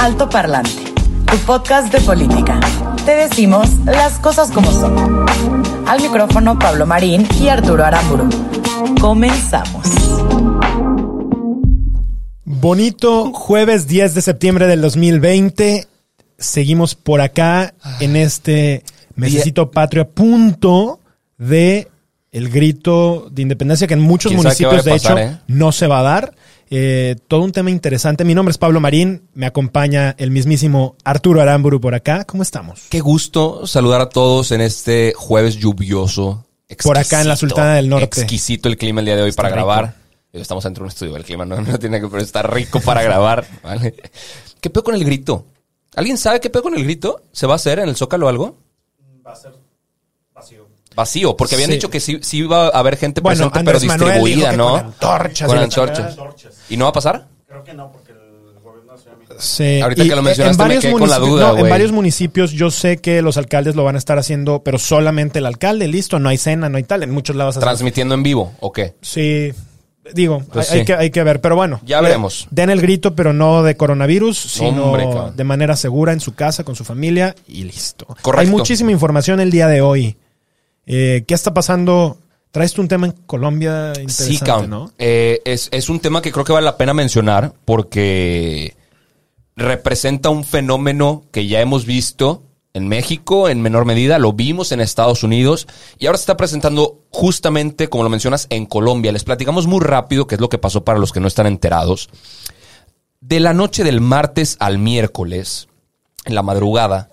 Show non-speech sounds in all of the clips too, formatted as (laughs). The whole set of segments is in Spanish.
Alto Parlante, tu podcast de política. Te decimos las cosas como son. Al micrófono Pablo Marín y Arturo Aramburu. Comenzamos. Bonito jueves 10 de septiembre del 2020. Seguimos por acá en este mesecito patrio a punto de el grito de independencia que en muchos ¿Quién sabe qué municipios de hecho eh? no se va a dar. Eh, todo un tema interesante. Mi nombre es Pablo Marín, me acompaña el mismísimo Arturo Aramburu por acá. ¿Cómo estamos? Qué gusto saludar a todos en este jueves lluvioso. Por acá en la exquisito, Sultana del Norte. Exquisito el clima el día de hoy Está para rico. grabar. Estamos dentro de un estudio, el clima no, (laughs) no tiene que pero está rico para grabar. (laughs) ¿vale? ¿Qué pedo con el grito? ¿Alguien sabe qué pedo con el grito? ¿Se va a hacer en el Zócalo o algo? Va a ser vacío. Porque habían Sí. dicho que sí, sí iba a haber gente Bueno, presente, pero Andrés distribuida, que ¿no? con antorchas Con y la antorchas. ¿Y no va a pasar? Sí. Ahorita y que lo mencionaste, me quedé con la municipios- duda, no, en varios municipios yo sé que los alcaldes lo van a estar haciendo, pero solamente el alcalde, listo, no hay cena, no hay tal. En muchos lados. hacen- ¿Transmitiendo en vivo o qué? Sí, digo, Pues hay, que, hay que ver, pero bueno. Ya eh, veremos. Den el grito, pero no de coronavirus, sino Hombre, de manera segura en su casa, con su familia y listo. Correcto. Hay muchísima información el día de hoy. Eh, ¿Qué está pasando? Traes tú un tema en Colombia interesante, Sí. ¿no? Eh, es, es un tema que creo que vale la pena mencionar porque representa un fenómeno que ya hemos visto en México en menor medida, lo vimos en Estados Unidos y ahora se está presentando justamente, como lo mencionas, en Colombia. Les platicamos muy rápido qué es lo que pasó para los que no están enterados. De la noche del martes al miércoles, en la madrugada,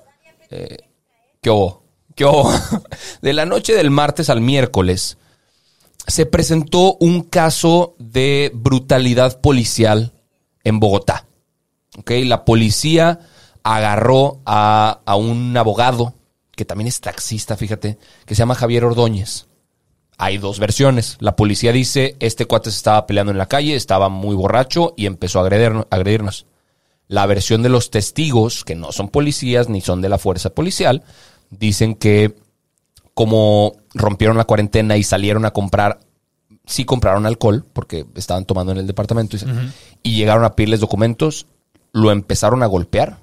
eh, ¿qué hubo? (laughs) De la noche del martes al miércoles, se presentó un caso de brutalidad policial en Bogotá. La policía agarró a, a un abogado, que también es taxista, fíjate, que se llama Javier Ordóñez. Hay dos versiones. La policía dice, este cuate se estaba peleando en la calle, estaba muy borracho y empezó a agredirnos. La versión de los testigos, que no son policías ni son de la fuerza policial, dicen que como rompieron la cuarentena y salieron a comprar, sí compraron alcohol, porque estaban tomando en el departamento, y, y llegaron a pedirles documentos, lo empezaron a golpear,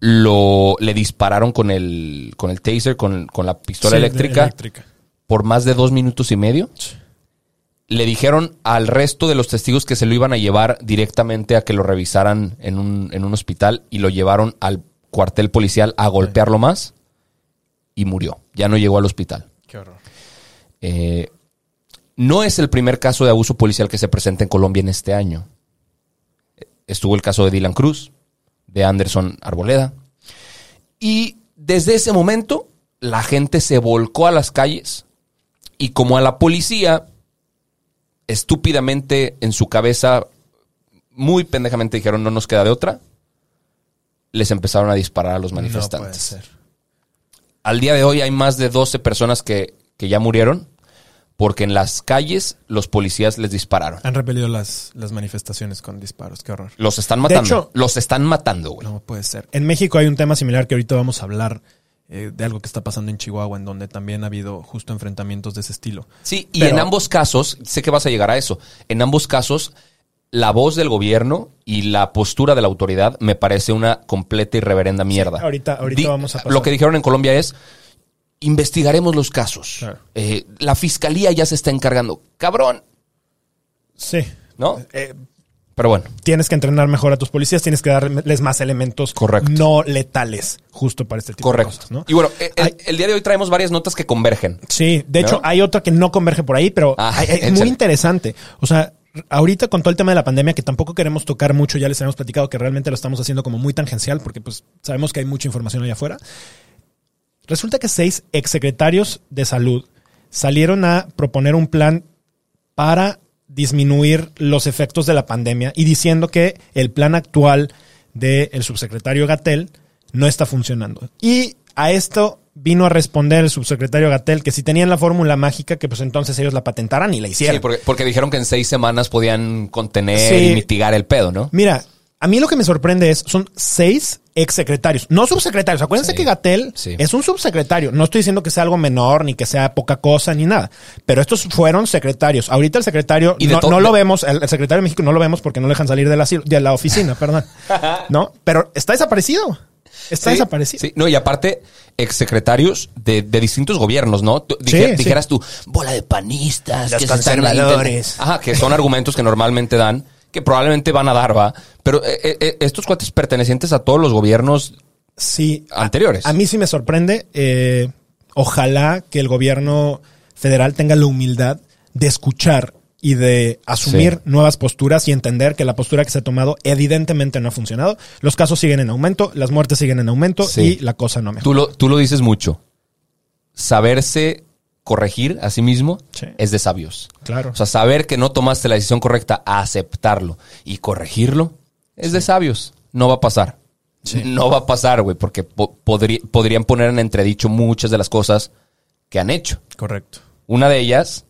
lo, le dispararon con el, con el taser, con, con la pistola Sí, de- eléctrica, eléctrica. por más de dos minutos y medio. Le dijeron al resto de los testigos que se lo iban a llevar directamente a que lo revisaran en un, en un hospital y lo llevaron al cuartel policial a golpearlo más y murió. Ya no llegó al hospital. Qué horror. Eh, no es el primer caso de abuso policial que se presenta en Colombia en este año. Estuvo el caso de Dylan Cruz, de Anderson Arboleda. Y desde ese momento, la gente se volcó a las calles y como a la policía, estúpidamente en su cabeza, muy pendejamente dijeron, no nos queda de otra, les empezaron a disparar a los No puede manifestantes. ser. Al día de hoy hay más de 12 personas que, que ya murieron porque en las calles los policías les dispararon. Han repelido las, las manifestaciones con disparos. Qué horror. Los están De matando. hecho- los están matando, güey. No puede ser. En México hay un tema similar que ahorita vamos a hablar eh, de algo que está pasando en Chihuahua, en donde también ha habido justo enfrentamientos de ese estilo. Sí, y Pero- en ambos casos, sé que vas a llegar a eso, en ambos casos, la voz del gobierno y la postura de la autoridad me parece una completa y reverenda mierda. ahorita- ahorita vamos a pasar. Lo que dijeron en Colombia es, investigaremos los casos. Claro. Eh, la fiscalía ya se está encargando. Cabrón, Sí. ¿no? Eh, Pero bueno, tienes que entrenar mejor a tus policías, tienes que darles más elementos Correcto. no letales, justo para este tipo correcto. de cosas, ¿no? Y bueno, eh, el, Hay- el día de hoy traemos varias notas que convergen. Sí, de hecho, hay otra que no converge por ahí, pero Ah, hay- es (laughs) échale. muy interesante. O sea, ahorita con todo el tema de la pandemia, que tampoco queremos tocar mucho, ya les habíamos platicado que realmente lo estamos haciendo como muy tangencial, porque pues sabemos que hay mucha información allá afuera. Resulta que seis exsecretarios de salud salieron a proponer un plan para disminuir los efectos de la pandemia y diciendo que el plan actual del subsecretario Gatel no está funcionando. Y a esto vino a responder el subsecretario Gatel que si tenían la fórmula mágica, que pues entonces ellos la patentaran y la hicieran. Sí, porque, porque dijeron que en seis semanas podían contener Sí. y mitigar el pedo, ¿no? Mira, a mí lo que me sorprende es, son seis exsecretarios, no subsecretarios. Acuérdense Sí. que Gatel Sí. es un subsecretario. No estoy diciendo que sea algo menor, ni que sea poca cosa, ni nada. Pero estos fueron secretarios. Ahorita el secretario, Y no, no lo vemos, el, el secretario de México no lo vemos porque no lo dejan salir de la, de la oficina, perdón. (laughs) ¿No? Pero está desaparecido. Está Sí, desaparecido. Sí, no, y aparte, exsecretarios de, de distintos gobiernos, ¿no? Tú- Sí, dije- sí. Dijeras tú, bola de panistas, Los que están conservadores. intent- Ajá, que son argumentos que normalmente dan, que probablemente van a dar, va. Pero eh, eh, eh, estos cuates pertenecientes a todos los gobiernos Sí. a- anteriores. A, mí sí me sorprende. eh, ojalá que el gobierno federal tenga la humildad de escuchar y de asumir Sí. nuevas posturas y entender que la postura que se ha tomado evidentemente no ha funcionado. Los casos siguen en aumento, las muertes siguen en aumento Sí. y la cosa no mejora. Tú lo, tú lo dices mucho. Saberse corregir a sí mismo Sí. es de sabios. Claro. O sea, saber que no tomaste la decisión correcta, aceptarlo y corregirlo es de sabios. No va a pasar. No va a pasar, güey, porque po- podrí- podrían poner en entredicho muchas de las cosas que han hecho. Correcto. Una de ellas,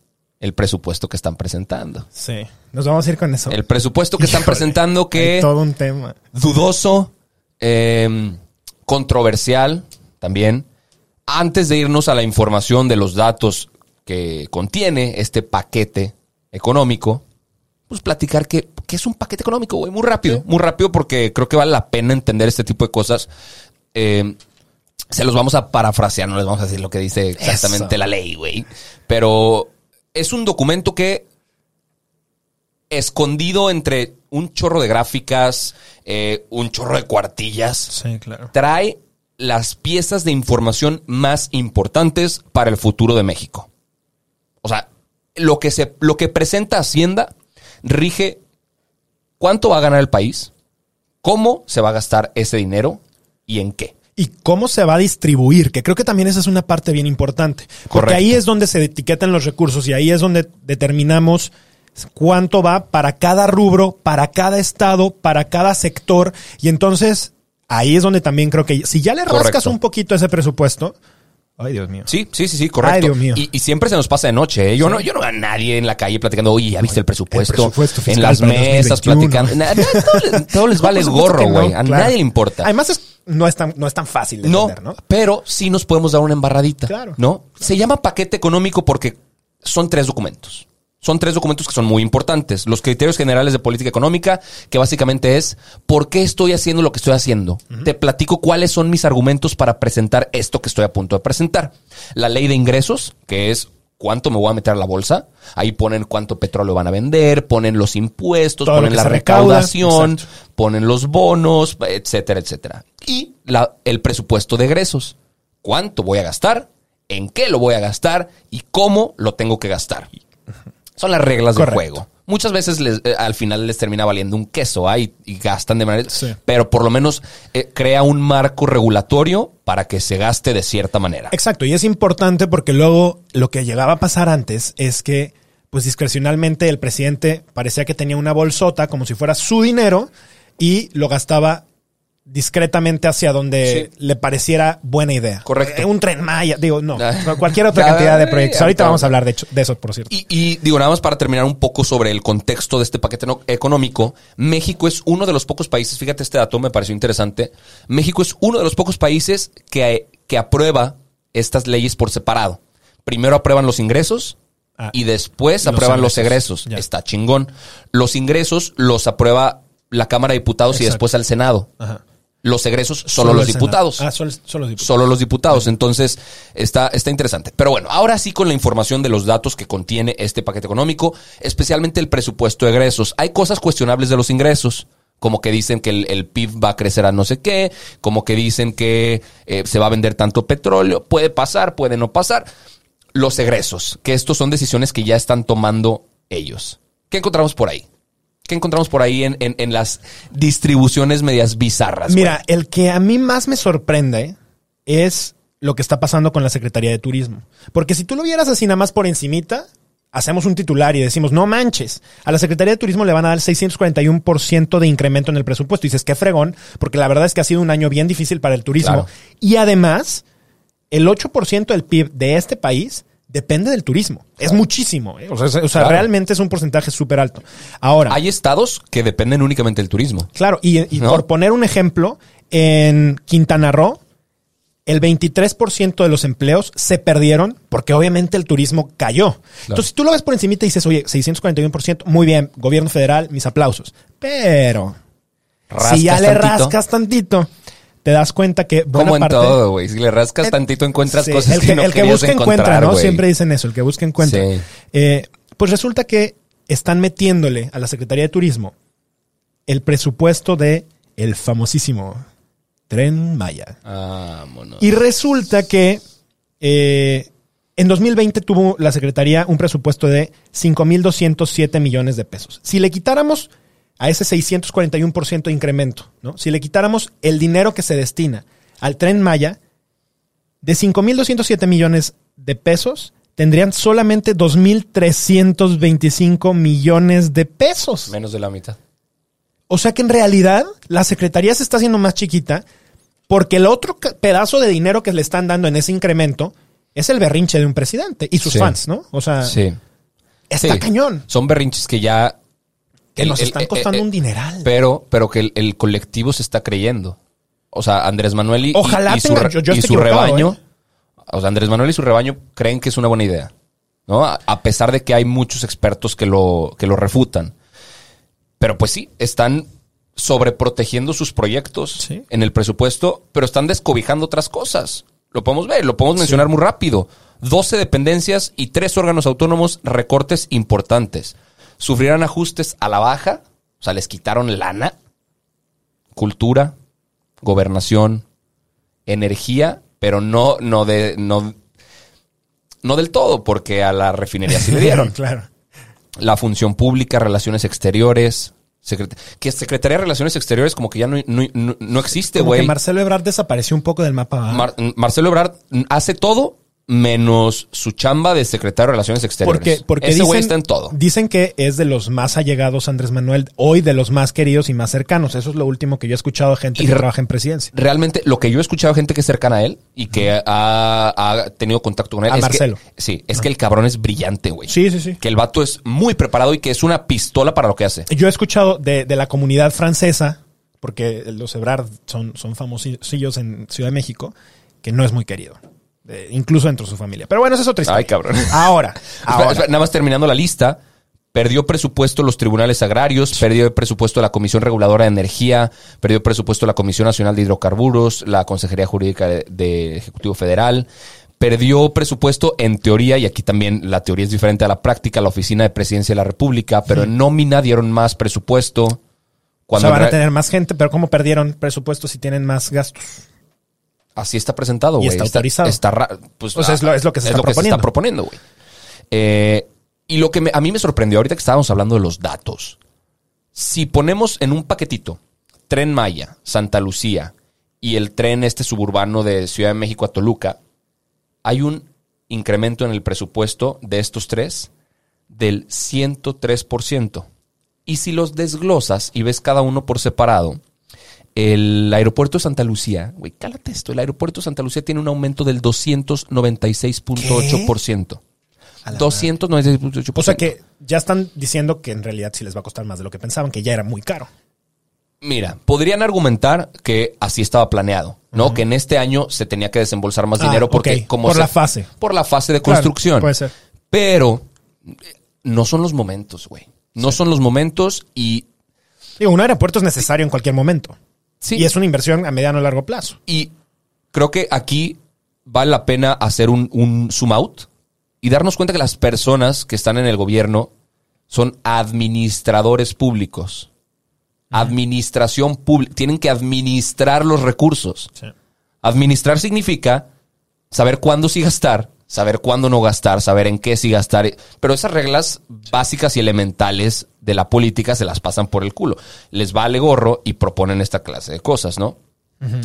el presupuesto que están presentando. Sí. Nos vamos a ir con eso. El presupuesto que están presentando que todo un tema. dudoso, eh, controversial también. Antes de irnos a la información de los datos que contiene este paquete económico, pues platicar que, que es un paquete económico, güey, muy rápido, muy rápido porque creo que vale la pena entender este tipo de cosas. Eh, se los vamos a parafrasear, no les vamos a decir lo que dice exactamente Eso. la ley, güey. Pero es un documento que escondido entre un chorro de gráficas, eh, un chorro de cuartillas, Sí, claro. trae las piezas de información más importantes para el futuro de México. O sea, lo que, se, lo que presenta Hacienda rige cuánto va a ganar el país, cómo se va a gastar ese dinero y en qué. Y cómo se va a distribuir, que creo que también esa es una parte bien importante. Porque Correcto. ahí es donde se etiquetan los recursos y ahí es donde determinamos cuánto va para cada rubro, para cada estado, para cada sector. Y entonces ahí es donde también creo que si ya le rascas un poquito ese presupuesto, ay Dios mío. Sí, sí, sí, sí, correcto. Ay, Dios mío. Y, y siempre se nos pasa de noche. ¿eh? Yo, no, yo no veo a nadie en la calle platicando, oye, ¿ya viste el presupuesto? El presupuesto fiscal en las mesas 2021. platicando. Na- na- todo, les, todo les (laughs) No, vale gorro, no, güey. a claro. nadie le importa. Además es, no, es tan, no es tan fácil de no, entender, ¿no? pero sí nos podemos dar una embarradita. Claro. ¿No? Se llama paquete económico porque son tres documentos. Son tres documentos que son muy importantes. Los criterios generales de política económica, que básicamente es por qué estoy haciendo lo que estoy haciendo. Te platico cuáles son mis argumentos para presentar esto que estoy a punto de presentar. La ley de ingresos, que es cuánto me voy a meter a la bolsa. Ahí ponen cuánto petróleo van a vender, ponen los impuestos, Todo ponen la recaudación, exacto. ponen los bonos, etcétera, etcétera. Y la- el presupuesto de egresos. ¿Cuánto voy a gastar? ¿En qué lo voy a gastar? ¿Y cómo lo tengo que gastar? Son las reglas Correcto. del juego. Muchas veces les- eh, al final les termina valiendo un queso y, y gastan de manera... Sí. Pero por lo menos eh, crea un marco regulatorio para que se gaste de cierta manera. Exacto, y es importante porque luego lo que llegaba a pasar antes es que, pues discrecionalmente, el presidente parecía que tenía una bolsota como si fuera su dinero y lo gastaba discretamente hacia donde Sí. le pareciera buena idea. Correcto. Un tren Maya, digo, no. Cualquier otra cantidad de proyectos. Ahorita vamos a hablar de, hecho, de eso, por cierto. Y, y, digo, nada más para terminar un poco sobre el contexto de este paquete no- económico, México es uno de los pocos países, fíjate este dato, me pareció interesante, México es uno de los pocos países que, que aprueba estas leyes por separado. Primero aprueban los ingresos Ah, y después los aprueban los egresos. Ya. Está chingón. Los ingresos los aprueba la Cámara de Diputados y después al Senado. Ajá. Los egresos solo, los diputados Ah, solo, solo los diputados. solo los diputados. Entonces, está, está interesante. Pero bueno, ahora sí con la información de los datos que contiene este paquete económico, especialmente el presupuesto de egresos. Hay cosas cuestionables de los ingresos. Como que dicen que el, el PIB va a crecer a no sé qué, como que dicen que eh, se va a vender tanto petróleo. Puede pasar, puede no pasar. Los egresos, que estos son decisiones que ya están tomando ellos. ¿Qué encontramos por ahí? ¿Qué encontramos por ahí en, en- en las distribuciones medias bizarras? güey? Mira, el que a mí más me sorprende es lo que está pasando con la Secretaría de Turismo. Porque si tú lo vieras así nada más por encimita, hacemos un titular y decimos, no manches, a la Secretaría de Turismo le van a dar 641% de incremento en el presupuesto. Y dices, qué fregón, porque la verdad es que ha sido un año bien difícil para el turismo. Claro. Y además, el 8% del PIB de este país depende del turismo. Es muchísimo. ¿eh? O sea, es- o sea, Claro. realmente es un porcentaje súper alto. Ahora, Hay estados que dependen únicamente del turismo. claro, y, y ¿No? por poner un ejemplo, en Quintana Roo, el 23% de los empleos se perdieron porque obviamente el turismo cayó. Entonces, si tú lo ves por encima y dices, oye, 641%, muy bien, gobierno federal, mis aplausos. Pero, si ya le rascas tantito, te das cuenta que buena Como en parte... todo, güey. Si le rascas Eh, tantantito encuentras Sí, cosas el que, que, no el que busca encuentra, ¿no? Siempre dicen eso, el que busca encuentra. Sí. Eh, pues resulta que están metiéndole a la Secretaría de Turismo el presupuesto de el famosísimo Tren Maya. Vámonos. Y resulta que eh, en 2020 tuvo la Secretaría un presupuesto de 5.207 millones de pesos. Si le quitáramos a ese 641% de incremento, ¿no? si le quitáramos el dinero que se destina al tren Maya, de 5.207 millones de pesos, tendrían solamente 2.325 millones de pesos. Menos de la mitad. O sea que en realidad la Secretaría se está haciendo más chiquita porque el otro pedazo de dinero que le están dando en ese incremento es el berrinche de un presidente y sus Sí. fans, ¿no? O sea, Sí. está Sí. cañón. Son berrinches que ya... Que el- nos están eh, costando eh, un dineral. Pero, pero que el, colectivo se está creyendo. O sea, Andrés Manuel y, Ojalá y su, tenga- yo- yo y su rebaño. ¿eh? O sea, Andrés Manuel y su rebaño creen que es una buena idea. ¿No? A, a pesar de que hay muchos expertos que lo, que lo refutan. Pero pues sí, están sobreprotegiendo sus proyectos Sí. en el presupuesto, pero están descobijando otras cosas. Lo podemos ver, lo podemos mencionar muy rápido. 12 dependencias y tres órganos autónomos, recortes importantes. Sufrirán ajustes a la baja, o sea, les quitaron lana, cultura, gobernación, energía, pero no, no de, no, no del todo, porque a la refinería sí le (laughs) dieron claro. la función pública, relaciones exteriores, secret- que Secretaría de Relaciones Exteriores como que ya no, no, no- no existe, güey. Marcelo Ebrard desapareció un poco del mapa. Marcelo Ebrard hace todo menos su chamba de secretario de Relaciones Exteriores. Porque, porque Ese dicen, está en todo. dicen que es de los más allegados Andrés Manuel, hoy de los más queridos y más cercanos. Eso es lo último que yo he escuchado de gente Y que trabaja en presidencia. Realmente, lo que yo he escuchado de gente que es cercana a él y que ha, ha tenido contacto con él. A es que- Marcelo. sí, es que el cabrón es brillante, güey. Sí, sí, sí. Que el vato es muy preparado y que es una pistola para lo que hace. Yo he escuchado de, de la comunidad francesa, porque los Ebrard son, son famosillos en Ciudad de México, que no es muy querido. Eh, incluso dentro de su familia. Pero bueno, esa es otra historia. Ay, cabrón. Ahora, (laughs) ahora. espera, nada más terminando la lista. Perdió presupuesto los tribunales agrarios, perdió presupuesto la Comisión Reguladora de Energía, perdió presupuesto la Comisión Nacional de Hidrocarburos, la Consejería Jurídica de, de Ejecutivo Federal, perdió presupuesto en teoría, y aquí también la teoría es diferente a la práctica, la Oficina de Presidencia de la República, pero en nómina dieron más presupuesto. o Cuando sea, van a tener más gente, pero ¿cómo perdieron presupuesto si tienen más gastos? Así está presentado, Y güey. está autorizado. Está, pues, O sea, es lo- es lo que se está proponiendo. proponiendo, güey. Eh, y lo que me- a mí me sorprendió ahorita que estábamos hablando de los datos. Si ponemos en un paquetito Tren Maya, Santa Lucía y el tren este suburbano de Ciudad de México a Toluca, hay un incremento en el presupuesto de estos tres del 103%. Y si los desglosas y ves cada uno por separado, el aeropuerto de Santa Lucía, güey, cálate esto, el aeropuerto de Santa Lucía tiene un aumento del 296.8%. A la 296.8%. O sea que ya están diciendo que en realidad sí les va a costar más de lo que pensaban, que ya era muy caro. Mira, podrían argumentar que así estaba planeado, ¿no? Que en este año se tenía que desembolsar más Ah, dinero porque ok. como Por se- la fase. por la fase de Claro, construcción. puede ser. Pero eh, no son los momentos, güey. No son los momentos y Digo, un aeropuerto es necesario en cualquier momento. Sí, Y es una inversión a mediano o largo plazo. Y creo que aquí vale la pena hacer un, un zoom out y darnos cuenta que las personas que están en el gobierno son administradores públicos. Administración pública. Tienen que administrar los recursos. Administrar significa saber cuándo sí gastar, saber cuándo no gastar, saber en qué sí gastar. Pero esas reglas básicas y elementales de la política se las pasan por el culo. Les vale gorro y proponen esta clase de cosas, ¿no?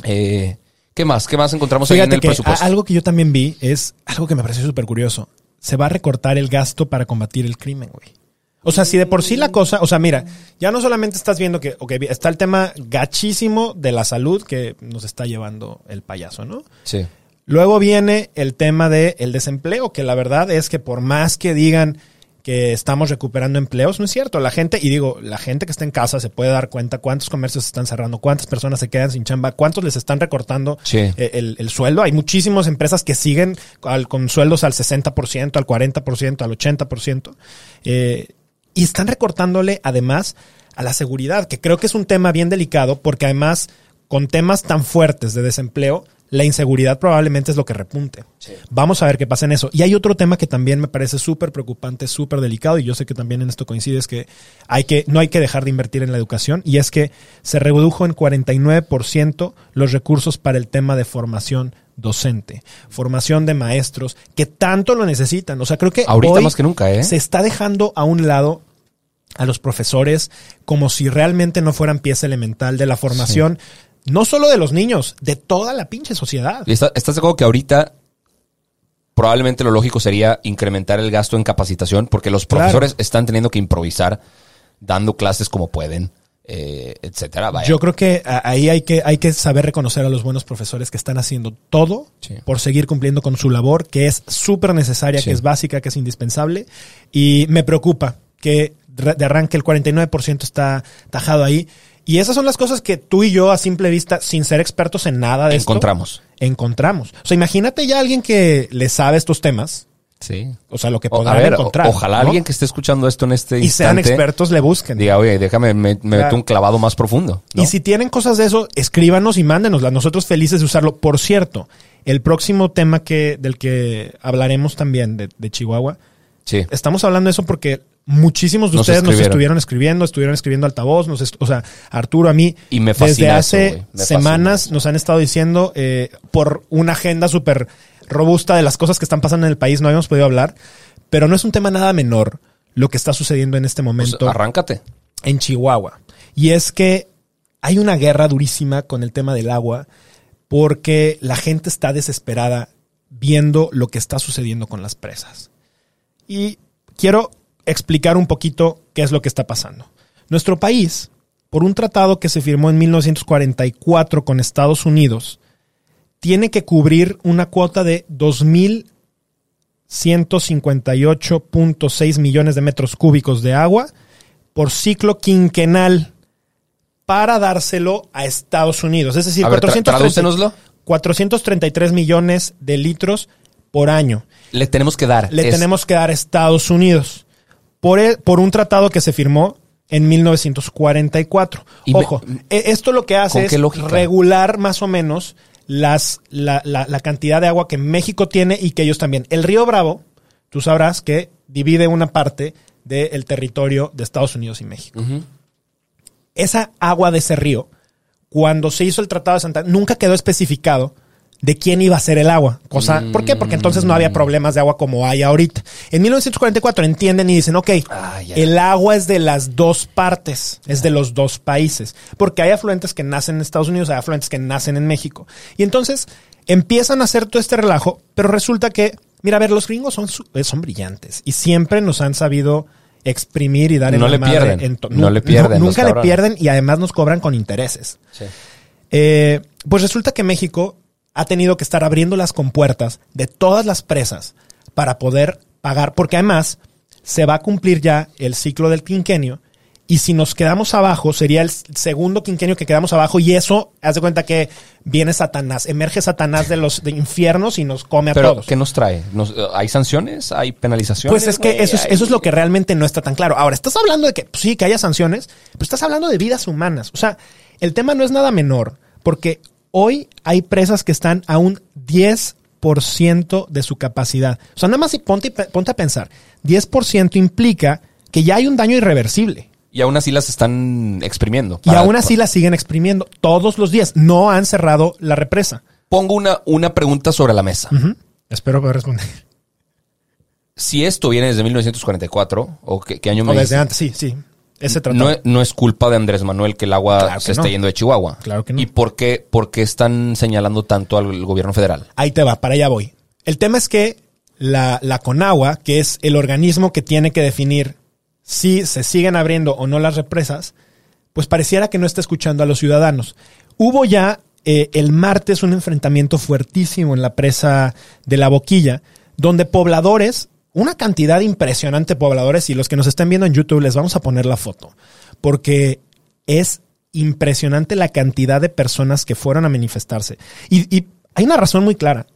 Eh, ¿Qué más? ¿Qué más encontramos ahí en el que presupuesto? algo que yo también vi es algo que me pareció súper curioso. Se va a recortar el gasto para combatir el crimen, güey. O sea, si de por sí la cosa, o sea, mira, ya no solamente estás viendo que, ok, está el tema gachísimo de la salud que nos está llevando el payaso, ¿no? Sí. Luego viene el tema del el desempleo, que la verdad es que por más que digan que estamos recuperando empleos, no es cierto. La gente, y digo, la gente que está en casa se puede dar cuenta cuántos comercios están cerrando, cuántas personas se quedan sin chamba, cuántos les están recortando Sí. eh, el, el sueldo. Hay muchísimas empresas que siguen al- con sueldos al 60%, al 40%, al 80%. Eh, y están recortándole además a la seguridad, que creo que es un tema bien delicado porque además con temas tan fuertes de desempleo, la inseguridad probablemente es lo que repunte. Vamos a ver qué pasa en eso. Y hay otro tema que también me parece súper preocupante, súper delicado, y yo sé que también en esto coincides que hay que, no hay que dejar de invertir en la educación, y es que se redujo en 49% los recursos para el tema de formación docente, formación de maestros, que tanto lo necesitan. O sea, creo que Ahorita hoy más que nunca, ¿eh? se está dejando a un lado a los profesores como si realmente no fueran pieza elemental de la formación, no solo de los niños, de toda la pinche sociedad. ¿Y está- ¿Estás de acuerdo que ahorita probablemente lo lógico sería incrementar el gasto en capacitación? Porque los Claro. profesores están teniendo que improvisar, dando clases como pueden, eh, etcétera. Vaya. Yo creo que ahí hay que, hay que saber reconocer a los buenos profesores que están haciendo todo Sí. por seguir cumpliendo con su labor, que es súper necesaria, Sí. que es básica, que es indispensable. Y me preocupa que de arranque el 49% está tajado ahí. Y esas son las cosas que tú y yo, a simple vista, sin ser expertos en nada de esto, Encontramos. encontramos. O sea, imagínate ya alguien que le sabe estos temas, Sí. o sea, lo que o- encontrar. ojalá ¿no? alguien que esté escuchando esto en este y sean instante expertos le busquen. diga, oye, déjame, me, me Claro. meto un clavado más profundo. ¿no? Y si tienen cosas de eso, escríbanos y mándenoslas. Nosotros felices de usarlo. Por cierto, el próximo tema que, del que hablaremos también de, de Chihuahua, Sí. estamos hablando de eso porque muchísimos de Nos ustedes nos estuvieron escribiendo, estuvieron escribiendo altavoz, nos est- o sea, Arturo, a mí, Y me desde hace eso, güey. Me semanas eso. nos han estado diciendo eh, por una agenda súper robusta de las cosas que están pasando en el país, no habíamos podido hablar, pero no es un tema nada menor lo que está sucediendo en este Pues, momento arráncate. en Chihuahua. Y es que hay una guerra durísima con el tema del agua porque la gente está desesperada viendo lo que está sucediendo con las presas. Y quiero explicar un poquito qué es lo que está pasando. Nuestro país, por un tratado que se firmó en 1944 con Estados Unidos, tiene que cubrir una cuota de 2.158.6 millones de metros cúbicos de agua por ciclo quinquenal para dárselo a Estados Unidos. Es decir, A ver, tra- 430 tradúcenoslo. 433 millones de litros por año Le tenemos que dar. le Es- tenemos que dar a Estados Unidos por, el- por un tratado que se firmó en 1944. Y me- Ojo, e- esto lo que hace ¿Con es regular más o menos las, la, la- la cantidad de agua que México tiene y que ellos también. El río Bravo, tú sabrás que divide una parte del territorio de Estados Unidos y México. Esa agua de ese río, cuando se hizo el Tratado de Santa nunca quedó especificado de quién iba a ser el agua. Cosa, ¿Por qué? Porque entonces no había problemas de agua como hay ahorita. En 1944 entienden y dicen, ok, Ah, el agua es de las dos partes, es de los dos países. Porque hay afluentes que nacen en Estados Unidos, hay afluentes que nacen en México. Y entonces empiezan a hacer todo este relajo, pero resulta que, mira, a ver, los gringos son, eh, son brillantes y siempre nos han sabido exprimir y dar en No le pierden, en no le pierden los nunca le pierden y además nos cobran con intereses. Sí. Eh, pues resulta que México ha tenido que estar abriendo las compuertas de todas las presas para poder pagar, porque además se va a cumplir ya el ciclo del quinquenio y si nos quedamos abajo sería el segundo quinquenio que quedamos abajo y eso, haz de cuenta que viene Satanás, emerge Satanás de los de infiernos y nos come a Pero, todos. ¿qué nos trae? ¿Nos- ¿Hay sanciones? ¿Hay penalizaciones? Pues es que eso es, Hay- eso es lo que realmente no está tan claro. Ahora, estás hablando de que pues sí, que haya sanciones, pero estás hablando de vidas humanas. O sea, el tema no es nada menor, porque hoy hay presas que están a un 10% de su capacidad. O sea, nada más y ponte, ponte a pensar, 10% implica que ya hay un daño irreversible. Y aún así las están exprimiendo. Y aún así la siguen exprimiendo todos los días. No han cerrado la represa. Pongo una, una pregunta sobre la mesa. Ujú. Espero poder responder. Si esto viene desde 1944, o qué, qué año me O desde antes, sí, sí. Ese tratado. No, es- no es culpa de Andrés Manuel que el agua Claro que se esté yendo de Chihuahua. Claro que no. ¿Y por qué, por qué están señalando tanto al gobierno federal? Ahí te va, para allá voy. El tema es que la, la Conagua, que es el organismo que tiene que definir si se siguen abriendo o no las represas, pues pareciera que no está escuchando a los ciudadanos. Hubo ya eh, el martes un enfrentamiento fuertísimo en la presa de la Boquilla, donde pobladores, una cantidad impresionante de pobladores, y los que nos estén viendo en YouTube les vamos a poner la foto, porque es impresionante la cantidad de personas que fueron a manifestarse. Y, y hay una razón muy clara.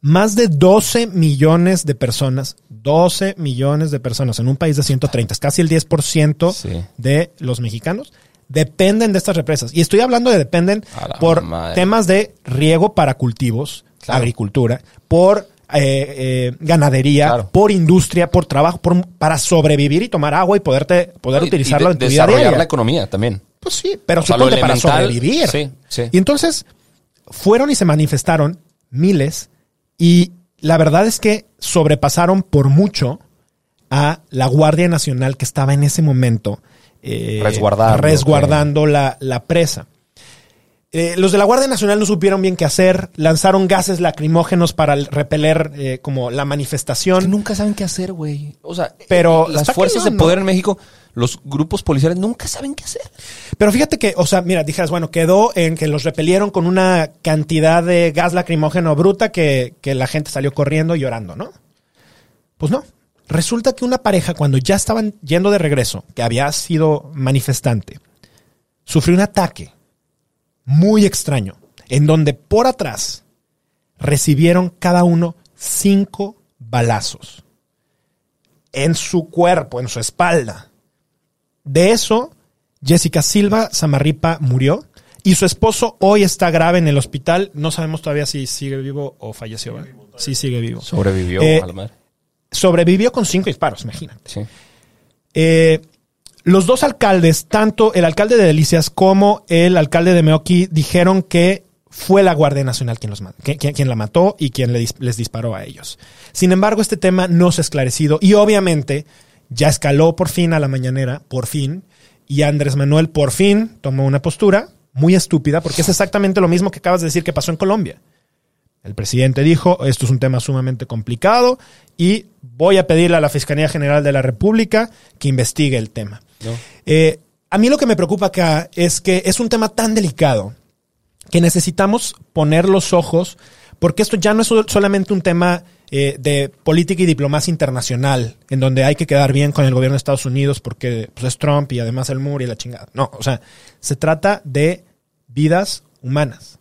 Más de 12 millones de personas, 12 millones de personas en un país de 130, es casi el 10% Sí. de los mexicanos, dependen de estas represas. Y estoy hablando de dependen por madre. temas de riego para cultivos, Claro. agricultura, por eh, eh, ganadería, Claro. por industria, por trabajo, por- para sobrevivir y tomar agua y poderte, poder y utilizarlo de- en tu vida desarrollar diaria. la economía también. Pues sí, pero O sea, para sobrevivir. sí, sí. Y entonces fueron y se manifestaron miles y la verdad es que sobrepasaron por mucho a la Guardia Nacional que estaba en ese momento eh, Resguardando, resguardando la, la presa. Eh, los de la Guardia Nacional no supieron bien qué hacer, lanzaron gases lacrimógenos para repeler eh, como la manifestación. nunca saben qué hacer, güey. O sea, Pero las está fuerzas de ¿no? poder en México, los grupos policiales nunca saben qué hacer. Pero fíjate que, o sea, mira, dijeras, bueno, quedó en que los repelieron con una cantidad de gas lacrimógeno bruta que, que la gente salió corriendo y llorando, ¿no? Pues no. Resulta que una pareja, cuando ya estaban yendo de regreso, que había sido manifestante, sufrió un ataque muy extraño, en donde por atrás recibieron cada uno cinco balazos en su cuerpo, en su espalda. De eso, Jessica Silva Samarripa murió y su esposo hoy está grave en el hospital. No sabemos todavía si sigue vivo o falleció. ¿verdad? Sí, sigue vivo. Sobrevivió Eh, a la madre. Sobrevivió con cinco disparos, imagínate. Sí. Eh, los dos alcaldes, tanto el alcalde de Delicias como el alcalde de Meoqui, dijeron que fue la Guardia Nacional quien, los, quien la mató y quien le dis- les disparó a ellos. Sin embargo, este tema no se ha esclarecido y obviamente ya escaló por fin a la mañanera, por fin, y Andrés Manuel por fin tomó una postura muy estúpida porque es exactamente lo mismo que acabas de decir que pasó en Colombia. El presidente dijo, esto es un tema sumamente complicado y voy a pedirle a la Fiscalía General de la República que investigue el tema. Eh, a mí lo que me preocupa acá es que es un tema tan delicado que necesitamos poner los ojos, porque esto ya no es sol- solamente un tema eh, de política y diplomacia internacional, en donde hay que quedar bien con el gobierno de Estados Unidos porque pues, es Trump y además el muro y la chingada. No, o sea, se trata de vidas humanas.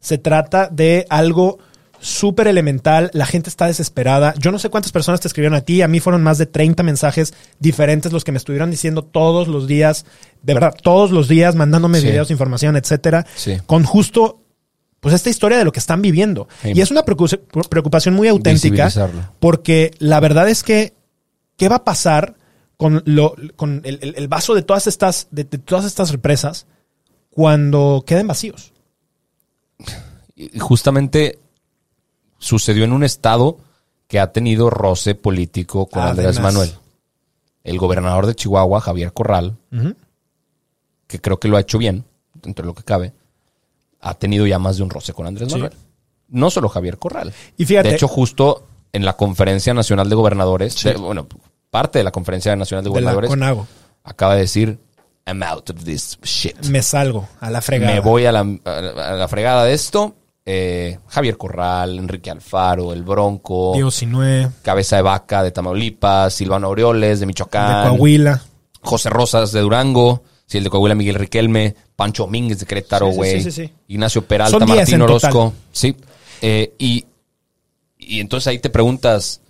Se trata de algo súper elemental. La gente está desesperada. Yo no sé cuántas personas te escribieron a ti. A mí fueron más de 30 mensajes diferentes los que me estuvieron diciendo todos los días. De verdad, todos los días, mandándome Sí. videos, información, etcétera. Sí. Con justo, pues esta historia de lo que están viviendo. Sí. Y es una preocu- preocupación muy auténtica. Porque la verdad es que, ¿qué va a pasar con, lo, con el, el- el vaso de todas estas, de- de todas estas represas cuando queden vacíos? Justamente sucedió en un estado que ha tenido roce político con Andrés. Manuel. El gobernador de Chihuahua, Javier Corral, que creo que lo ha hecho bien, dentro de lo que cabe, ha tenido ya más de un roce con Andrés Sí. Manuel. No solo Javier Corral. Y fíjate- de hecho, justo en la Conferencia Nacional de Gobernadores, Sí. de- bueno, parte de la Conferencia Nacional de De la Gobernadores, acaba de decir, I'm out of this shit. Me salgo a la fregada. Me voy a la- a la fregada de esto. Eh, Javier Corral, Enrique Alfaro, El Bronco, Diego Cabeza de Vaca de Tamaulipas, Silvano Aureoles de de Michoacán, Coahuila. José Rosas de Durango, sí, el de Coahuila Miguel Riquelme, Pancho Domínguez de Querétaro, Sí, sí, güey, sí, sí. Ignacio Peralta, Son 10 Martín Orozco, sí. Eh, y, y entonces ahí te preguntas,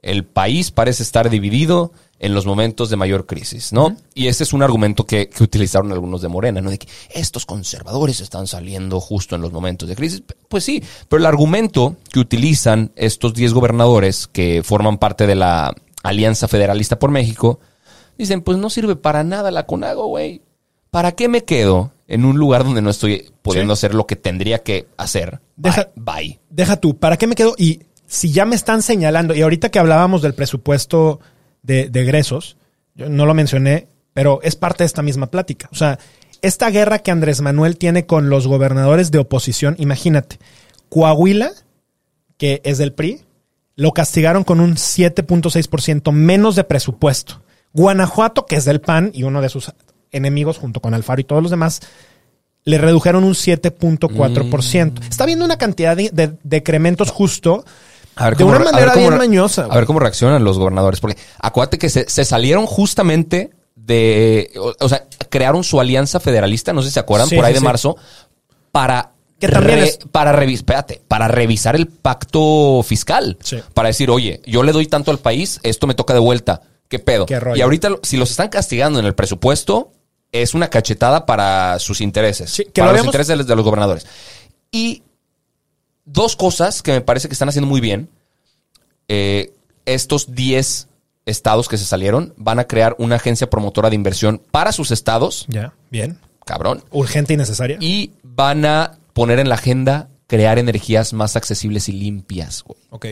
el país parece estar dividido en los momentos de mayor crisis, ¿no? Y ese es un argumento que, que utilizaron algunos de Morena, ¿no? De que estos conservadores están saliendo justo en los momentos de crisis. Pues sí, pero el argumento que utilizan estos 10 gobernadores que forman parte de la Alianza Federalista por México, dicen, pues no sirve para nada la CONAGO, güey. ¿Para qué me quedo en un lugar donde no estoy pudiendo hacer lo que tendría que hacer? Bye, Deja- bye. Deja tú, ¿para qué me quedo? Y si ya me están señalando, y ahorita que hablábamos del presupuesto de, de egresos, yo no lo mencioné, pero es parte de esta misma plática. O sea, esta guerra que Andrés Manuel tiene con los gobernadores de oposición, imagínate, Coahuila, que es del PRI, lo castigaron con un 7.6% menos de presupuesto. Guanajuato, que es del PAN y uno de sus enemigos junto con Alfaro y todos los demás, le redujeron un 7.4%. Está viendo una cantidad de, de decrementos justo A ver de cómo una a manera ver cómo bien mañosa. A ver cómo reaccionan los gobernadores. Porque acuérdate que se, se salieron justamente de. O, o sea, crearon su alianza federalista, no sé si se acuerdan, Sí, por ahí de sí. marzo, para. Que también re- es- para revis- espérate, para revisar el pacto fiscal. Sí. Para decir, oye, yo le doy tanto al país, esto me toca de vuelta. ¿Qué pedo? Qué rollo. y ahorita, si los están castigando en el presupuesto, es una cachetada para sus intereses. Sí, que para lo los habíamos- intereses de los gobernadores. Y dos cosas que me parece que están haciendo muy bien. Eh, estos 10 estados que se salieron van a crear una agencia promotora de inversión para sus estados, Ya, bien. cabrón, Urgente y necesaria. y van a poner en la agenda crear energías más accesibles y limpias, güey. ok.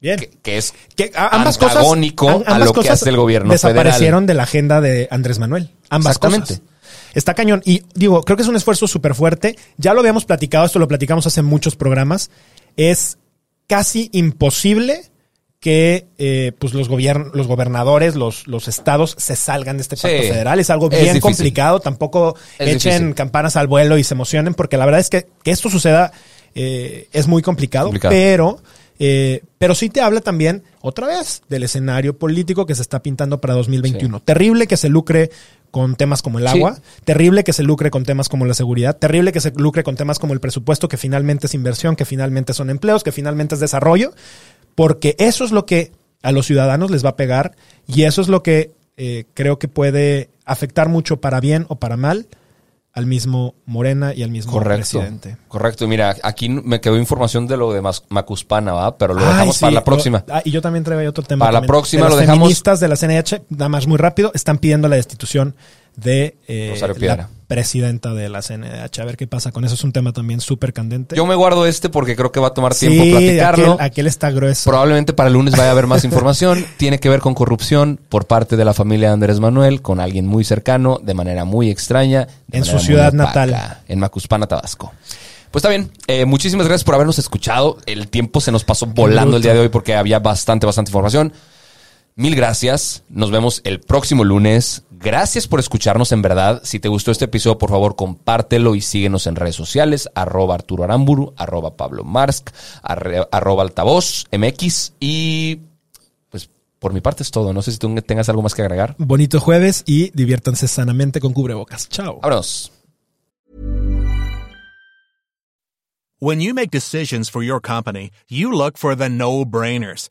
Bien. Que, que es Que a- ambas antagónico cosas, a ambas lo que hace el gobierno desaparecieron de la agenda de Andrés Manuel. Ambas Exactamente. cosas. Está cañón. Y digo, creo que es un esfuerzo súper fuerte. Ya lo habíamos platicado, esto lo platicamos hace muchos programas. Es casi imposible que eh, pues los, los gobernadores, los, los estados se salgan de este pacto Sí. federal. Es algo bien complicado. Tampoco Es echen difícil. campanas al vuelo y se emocionen, porque la verdad es que, que esto suceda eh, es muy complicado. Complicado. Pero, eh, pero sí te habla también, otra vez, del escenario político que se está pintando para 2021. Terrible que se lucre con temas como el Sí. agua, terrible que se lucre con temas como la seguridad, terrible que se lucre con temas como el presupuesto, que finalmente es inversión, que finalmente son empleos, que finalmente es desarrollo, porque eso es lo que a los ciudadanos les va a pegar y eso es lo que eh, creo que puede afectar mucho para bien o para mal al mismo Morena y al mismo Correcto. presidente. Correcto. Mira, aquí me quedó información de lo de Macuspana, ¿va? Pero lo Ay, dejamos sí, para la lo- próxima. ah, y yo también traigo ahí otro tema. Para la próxima De lo las dejamos- feministas de la CNH, nada más muy rápido, están pidiendo la destitución de eh, la presidenta de la CNH. A ver qué pasa con eso. Es un tema también súper candente. Yo me guardo este porque creo que va a tomar tiempo sí, platicarlo. aquel, aquel está grueso. Probablemente para el lunes vaya a haber más información. (laughs) Tiene que ver con corrupción por parte de la familia de Andrés Manuel, con alguien muy cercano, de manera muy extraña. En su ciudad natal. En Macuspana, Tabasco. Pues está bien. Eh, muchísimas gracias por habernos escuchado. El tiempo se nos pasó volando el día de hoy porque había bastante, bastante información. Mil gracias. Nos vemos el próximo lunes. Gracias por escucharnos en verdad. Si te gustó este episodio, por favor, compártelo y síguenos en redes sociales. Arroba Arturo Aramburu, arroba Pablo Marsk, arroba Altavoz MX. Y pues por mi parte es todo. No sé si tú tengas algo más que agregar. Bonito jueves y diviértanse sanamente con cubrebocas. Chao. Vámonos. When you make decisions for your company, you look for the no-brainers.